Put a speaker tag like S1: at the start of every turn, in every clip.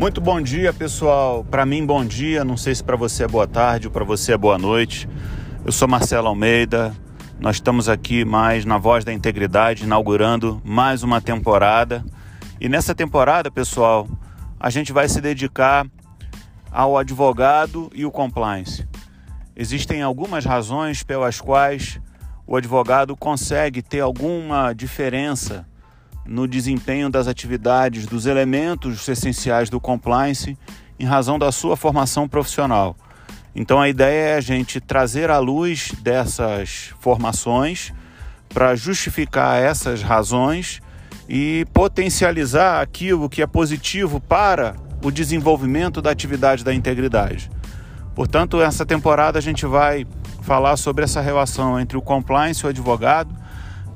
S1: Muito bom dia, pessoal. Para mim, bom dia. Não sei se para você é boa tarde ou para você é boa noite. Eu sou Marcelo Almeida. Nós estamos aqui mais na Voz da Integridade, inaugurando mais uma temporada. E nessa temporada, pessoal, a gente vai se dedicar ao advogado e o compliance. Existem algumas razões pelas quais o advogado consegue ter alguma diferença no desempenho das atividades dos elementos essenciais do compliance em razão da sua formação profissional. Então a ideia é a gente trazer à luz dessas formações para justificar essas razões e potencializar aquilo que é positivo para o desenvolvimento da atividade da integridade. Portanto, essa temporada a gente vai falar sobre essa relação entre o compliance e o advogado.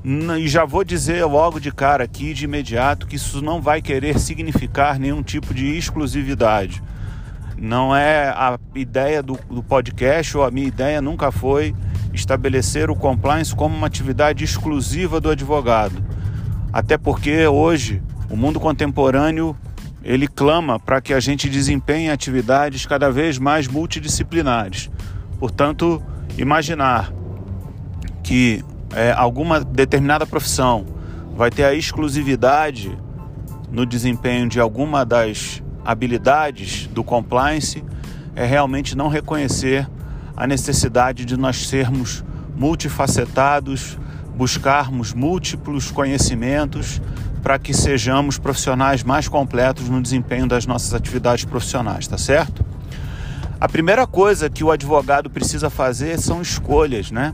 S1: E já vou dizer logo de cara aqui, de imediato, que isso não vai querer significar nenhum tipo de exclusividade. Não é a ideia do, do podcast, ou a minha ideia nunca foi estabelecer o compliance como uma atividade exclusiva do advogado. Até porque hoje o mundo contemporâneo ele clama para que a gente desempenhe atividades cada vez mais multidisciplinares. Portanto, imaginar que é, alguma determinada profissão vai ter a exclusividade no desempenho de alguma das habilidades do compliance é realmente não reconhecer a necessidade de nós sermos multifacetados, buscarmos múltiplos conhecimentos para que sejamos profissionais mais completos no desempenho das nossas atividades profissionais, tá certo? A primeira coisa que o advogado precisa fazer são escolhas, né?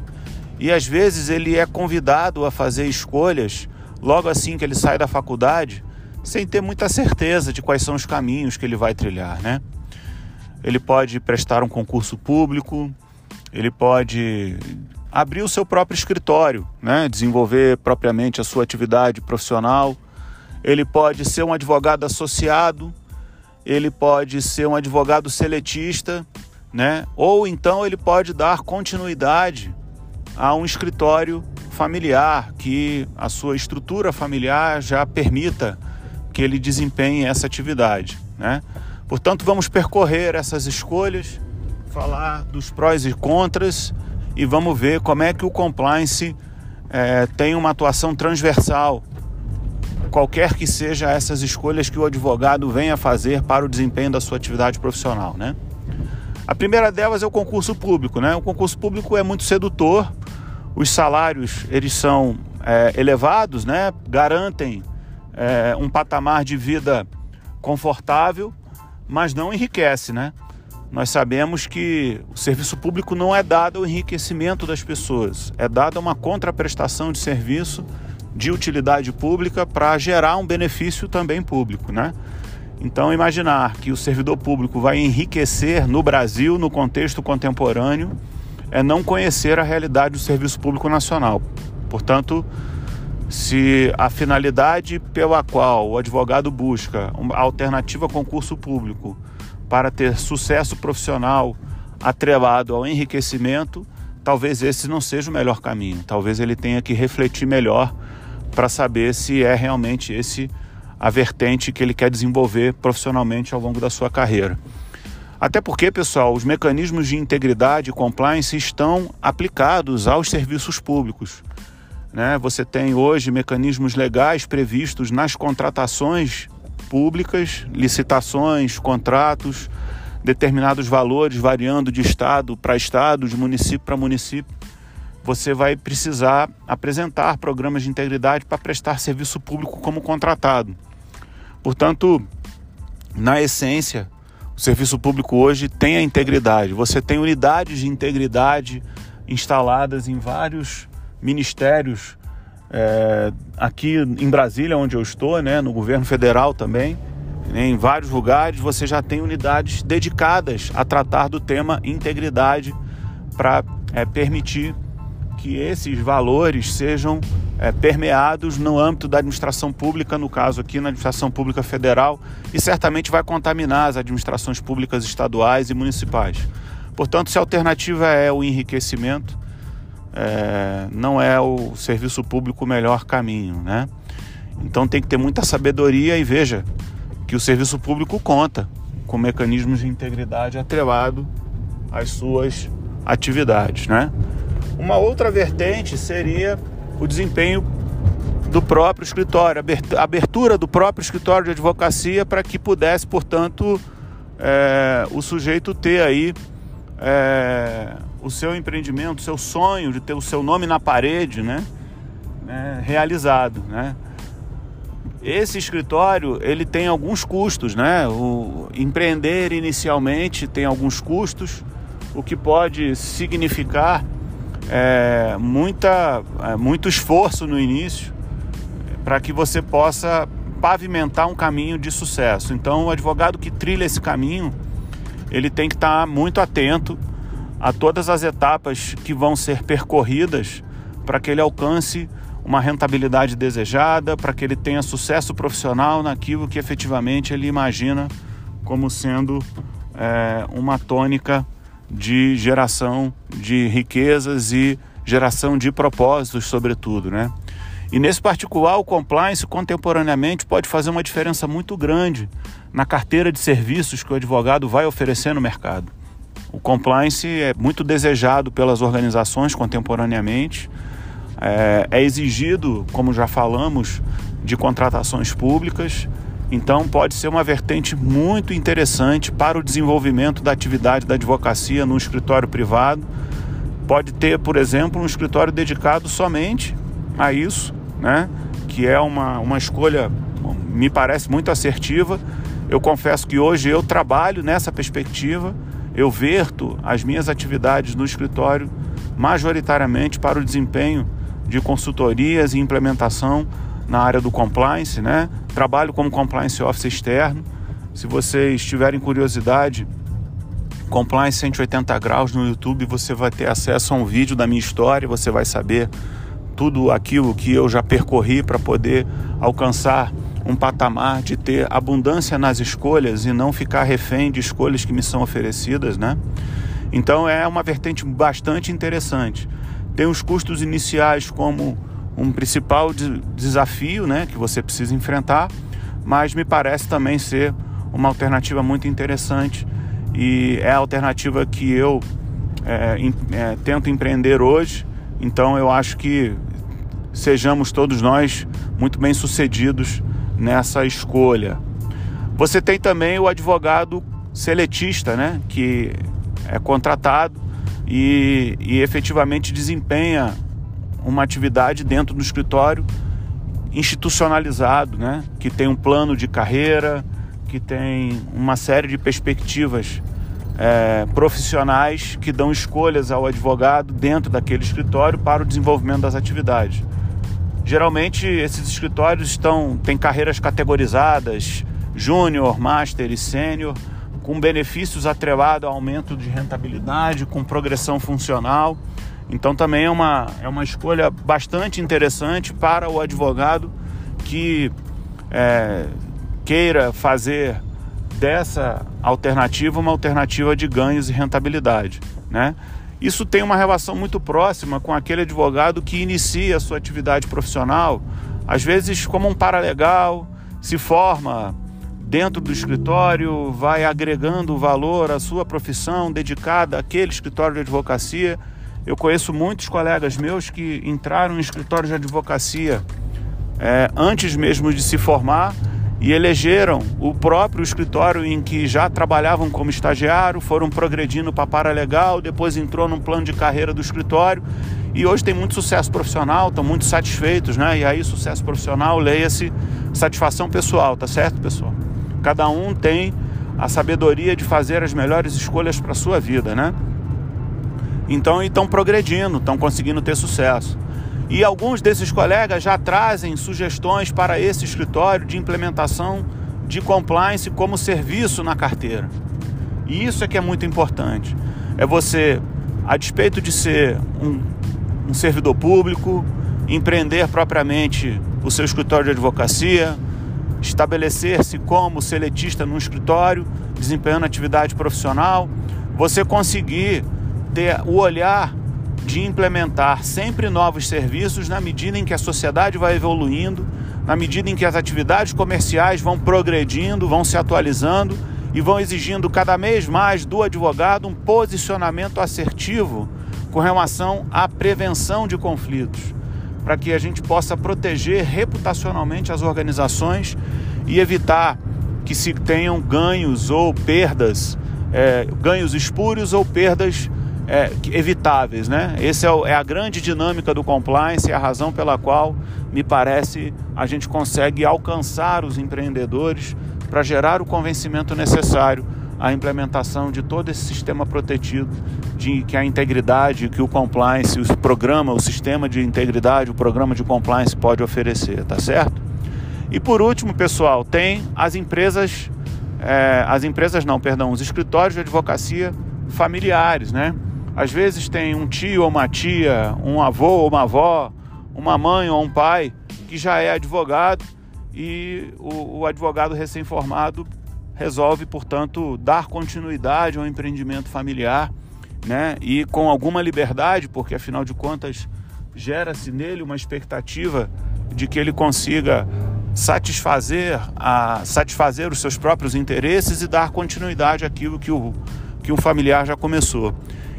S1: E às vezes ele é convidado a fazer escolhas logo assim que ele sai da faculdade, sem ter muita certeza de quais são os caminhos que ele vai trilhar, né? Ele pode prestar um concurso público, ele pode abrir o seu próprio escritório, né? desenvolver propriamente a sua atividade profissional. Ele pode ser um advogado associado, ele pode ser um advogado seletista, né? ou então ele pode dar continuidade a um escritório familiar que a sua estrutura familiar já permita que ele desempenhe essa atividade. Né? Portanto, vamos percorrer essas escolhas, falar dos prós e contras e vamos ver como é que o compliance é, tem uma atuação transversal, qualquer que seja essas escolhas que o advogado venha fazer para o desempenho da sua atividade profissional. Né? A primeira delas é o concurso público. Né? O concurso público é muito sedutor, os salários eles são é, elevados, né? garantem é, um patamar de vida confortável, mas não enriquece, né? Nós sabemos que o serviço público não é dado ao enriquecimento das pessoas, é dado uma contraprestação de serviço de utilidade pública para gerar um benefício também público, né? Então, imaginar que o servidor público vai enriquecer no Brasil, no contexto contemporâneo, é não conhecer a realidade do serviço público nacional. Portanto, se a finalidade pela qual o advogado busca uma alternativa a concurso público para ter sucesso profissional atrelado ao enriquecimento, talvez esse não seja o melhor caminho. Talvez ele tenha que refletir melhor para saber se é realmente esse a vertente que ele quer desenvolver profissionalmente ao longo da sua carreira. Até porque, pessoal, os mecanismos de integridade e compliance estão aplicados aos serviços públicos. Né? Você tem hoje mecanismos legais previstos nas contratações públicas, licitações, contratos, determinados valores variando de estado para estado, de município para município. Você vai precisar apresentar programas de integridade para prestar serviço público como contratado. Portanto, na essência, o serviço público hoje tem a integridade. Você tem unidades de integridade instaladas em vários ministérios é, aqui em Brasília, onde eu estou, né, no governo federal também, né, em vários lugares, você já tem unidades dedicadas a tratar do tema integridade para é, permitir que esses valores sejam é, permeados no âmbito da administração pública, no caso aqui na administração pública federal, e certamente vai contaminar as administrações públicas estaduais e municipais. Portanto, se a alternativa é o enriquecimento, é, não é o serviço público o melhor caminho, né? Então tem que ter muita sabedoria e veja que o serviço público conta com mecanismos de integridade atrelado às suas atividades, né? Uma outra vertente seria o desempenho do próprio escritório, abertura do próprio escritório de advocacia para que pudesse, portanto, é, o sujeito ter aí é, o seu empreendimento, o seu sonho de ter o seu nome na parede, né, né, realizado, né. Esse escritório ele tem alguns custos, né? O empreender inicialmente tem alguns custos, o que pode significar é, muita, é, muito esforço no início para que você possa pavimentar um caminho de sucesso. Então, o advogado que trilha esse caminho, ele tem que estar muito atento a todas as etapas que vão ser percorridas para que ele alcance uma rentabilidade desejada, para que ele tenha sucesso profissional naquilo que efetivamente ele imagina como sendo é, uma tônica de geração de riquezas e geração de propósitos, sobretudo, né? E nesse particular, o compliance contemporaneamente pode fazer uma diferença muito grande na carteira de serviços que o advogado vai oferecer no mercado. O compliance é muito desejado pelas organizações contemporaneamente, é, é exigido, como já falamos, de contratações públicas, então pode ser uma vertente muito interessante para o desenvolvimento da atividade da advocacia no escritório privado. Pode ter, por exemplo, um escritório dedicado somente a isso né? que é uma, uma escolha, me parece muito assertiva. Eu confesso que hoje eu trabalho nessa perspectiva, eu verto as minhas atividades no escritório majoritariamente para o desempenho de consultorias e implementação na área do compliance, né? Trabalho como compliance officer externo. Se vocês tiverem curiosidade, Compliance 180 graus no YouTube, você vai ter acesso a um vídeo da minha história, você vai saber tudo aquilo que eu já percorri para poder alcançar um patamar de ter abundância nas escolhas e não ficar refém de escolhas que me são oferecidas, né? Então é uma vertente bastante interessante. Tem os custos iniciais como um principal desafio, né, que você precisa enfrentar, mas me parece também ser uma alternativa muito interessante e é a alternativa que eu é, é, tento empreender hoje. Então eu acho que sejamos todos nós muito bem sucedidos nessa escolha. Você tem também o advogado seletista, né, que é contratado e, e efetivamente desempenha uma atividade dentro do escritório institucionalizado, né, que tem um plano de carreira, que tem uma série de perspectivas é, profissionais que dão escolhas ao advogado dentro daquele escritório para o desenvolvimento das atividades. Geralmente esses escritórios estão têm carreiras categorizadas, júnior, master e sênior, com benefícios atrelados ao aumento de rentabilidade, com progressão funcional. Então também é uma, é uma escolha bastante interessante para o advogado que é, queira fazer dessa alternativa uma alternativa de ganhos e rentabilidade, né? Isso tem uma relação muito próxima com aquele advogado que inicia a sua atividade profissional, às vezes como um paralegal, se forma dentro do escritório, vai agregando valor à sua profissão dedicada àquele escritório de advocacia. Eu conheço muitos colegas meus que entraram em escritório de advocacia é, antes mesmo de se formar e elegeram o próprio escritório em que já trabalhavam como estagiário, foram progredindo para paralegal, depois entrou num plano de carreira do escritório e hoje tem muito sucesso profissional, estão muito satisfeitos, né? E aí sucesso profissional, leia-se satisfação pessoal, tá certo, pessoal? Cada um tem a sabedoria de fazer as melhores escolhas para sua vida, né? Então estão progredindo, estão conseguindo ter sucesso. E alguns desses colegas já trazem sugestões para esse escritório de implementação de compliance como serviço na carteira. E isso é que é muito importante. É você, a despeito de ser um, um servidor público, empreender propriamente o seu escritório de advocacia, estabelecer-se como seletista num escritório, desempenhando atividade profissional, você conseguir ter o olhar de implementar sempre novos serviços na medida em que a sociedade vai evoluindo, na medida em que as atividades comerciais vão progredindo, vão se atualizando e vão exigindo cada vez mais do advogado um posicionamento assertivo com relação à prevenção de conflitos, para que a gente possa proteger reputacionalmente as organizações e evitar que se tenham ganhos ou perdas, é, ganhos espúrios ou perdas é, evitáveis. Né? Essa é, é a grande dinâmica do compliance e a razão pela qual, me parece, a gente consegue alcançar os empreendedores para gerar o convencimento necessário à implementação de todo esse sistema protetido, de que a integridade, que o compliance, o programa, o sistema de integridade, o programa de compliance pode oferecer, tá certo? E por último, pessoal, tem as empresas, é, as empresas não, perdão, os escritórios de advocacia familiares, né? Às vezes tem um tio ou uma tia, um avô ou uma avó, uma mãe ou um pai que já é advogado e o, o advogado recém-formado resolve, portanto, dar continuidade ao empreendimento familiar, né? E com alguma liberdade, porque afinal de contas gera-se nele uma expectativa de que ele consiga satisfazer, a, satisfazer os seus próprios interesses e dar continuidade àquilo que o, que o familiar já começou.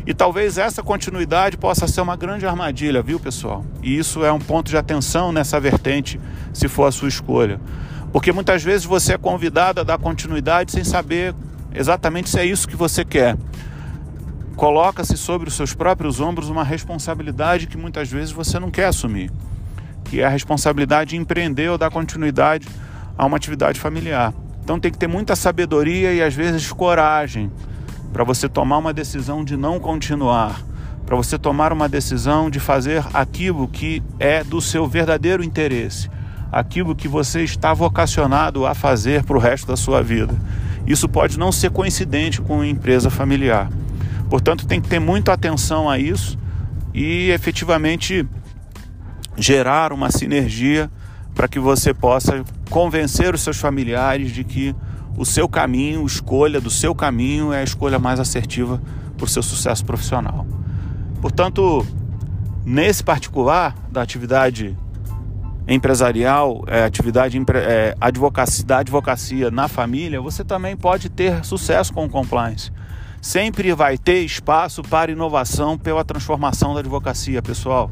S1: E talvez essa continuidade possa ser uma grande armadilha, viu, pessoal? E isso é um ponto de atenção nessa vertente, se for a sua escolha. Porque muitas vezes você é convidado a dar continuidade sem saber exatamente se é isso que você quer. Coloca-se sobre os seus próprios ombros uma responsabilidade que muitas vezes você não quer assumir que é a responsabilidade de empreender ou dar continuidade a uma atividade familiar. Então tem que ter muita sabedoria e às vezes coragem para você tomar uma decisão de não continuar, para você tomar uma decisão de fazer aquilo que é do seu verdadeiro interesse, aquilo que você está vocacionado a fazer para o resto da sua vida. Isso pode não ser coincidente com a empresa familiar. Portanto, tem que ter muita atenção a isso e efetivamente gerar uma sinergia para que você possa convencer os seus familiares de que o seu caminho, escolha do seu caminho é a escolha mais assertiva para o seu sucesso profissional. Portanto, nesse particular da atividade empresarial, é, atividade é, advocacia, da advocacia na família, você também pode ter sucesso com o compliance. Sempre vai ter espaço para inovação pela transformação da advocacia, pessoal.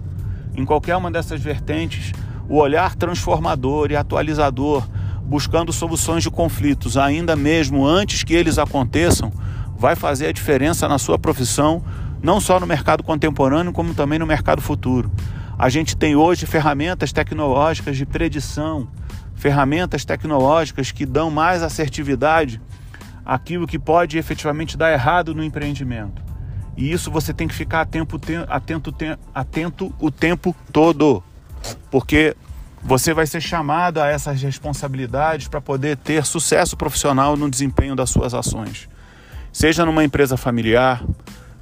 S1: Em qualquer uma dessas vertentes, o olhar transformador e atualizador, buscando soluções de conflitos, ainda mesmo antes que eles aconteçam, vai fazer a diferença na sua profissão, não só no mercado contemporâneo, como também no mercado futuro. A gente tem hoje ferramentas tecnológicas de predição, ferramentas tecnológicas que dão mais assertividade àquilo que pode efetivamente dar errado no empreendimento. E isso você tem que ficar atento, atento, atento o tempo todo, porque você vai ser chamado a essas responsabilidades para poder ter sucesso profissional no desempenho das suas ações. Seja numa empresa familiar,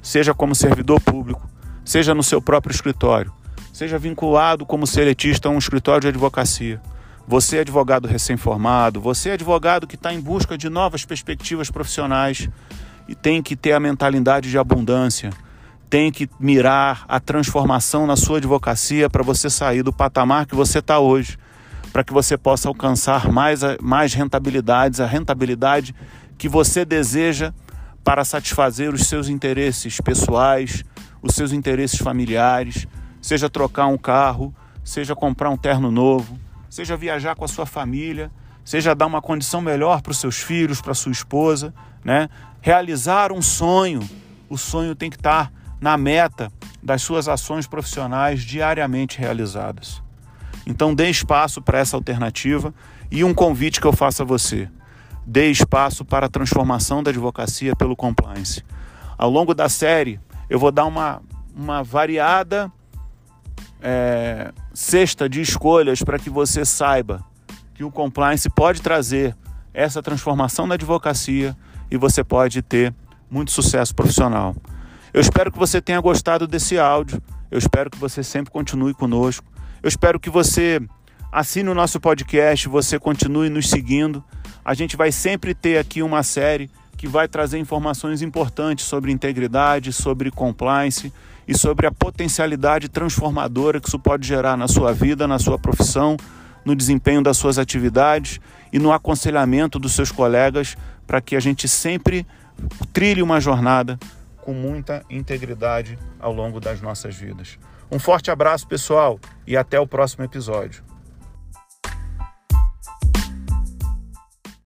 S1: seja como servidor público, seja no seu próprio escritório, seja vinculado como seletista a um escritório de advocacia. Você é advogado recém-formado, você é advogado que está em busca de novas perspectivas profissionais e tem que ter a mentalidade de abundância, tem que mirar a transformação na sua advocacia para você sair do patamar que você está hoje, para que você possa alcançar mais, mais rentabilidades, a rentabilidade que você deseja para satisfazer os seus interesses pessoais, os seus interesses familiares, seja trocar um carro, seja comprar um terno novo, seja viajar com a sua família, seja dar uma condição melhor para os seus filhos, para sua esposa, né? realizar um sonho. O sonho tem que estar na meta das suas ações profissionais diariamente realizadas. Então dê espaço para essa alternativa e um convite que eu faço a você. Dê espaço para a transformação da advocacia pelo compliance. Ao longo da série, eu vou dar uma, uma variada é, cesta de escolhas para que você saiba que o compliance pode trazer essa transformação da advocacia e você pode ter muito sucesso profissional. Eu espero que você tenha gostado desse áudio. Eu espero que você sempre continue conosco. Eu espero que você assine o nosso podcast, você continue nos seguindo. A gente vai sempre ter aqui uma série que vai trazer informações importantes sobre integridade, sobre compliance e sobre a potencialidade transformadora que isso pode gerar na sua vida, na sua profissão, no desempenho das suas atividades e no aconselhamento dos seus colegas para que a gente sempre trilhe uma jornada com muita integridade ao longo das nossas vidas. Um forte abraço, pessoal, e até o próximo episódio.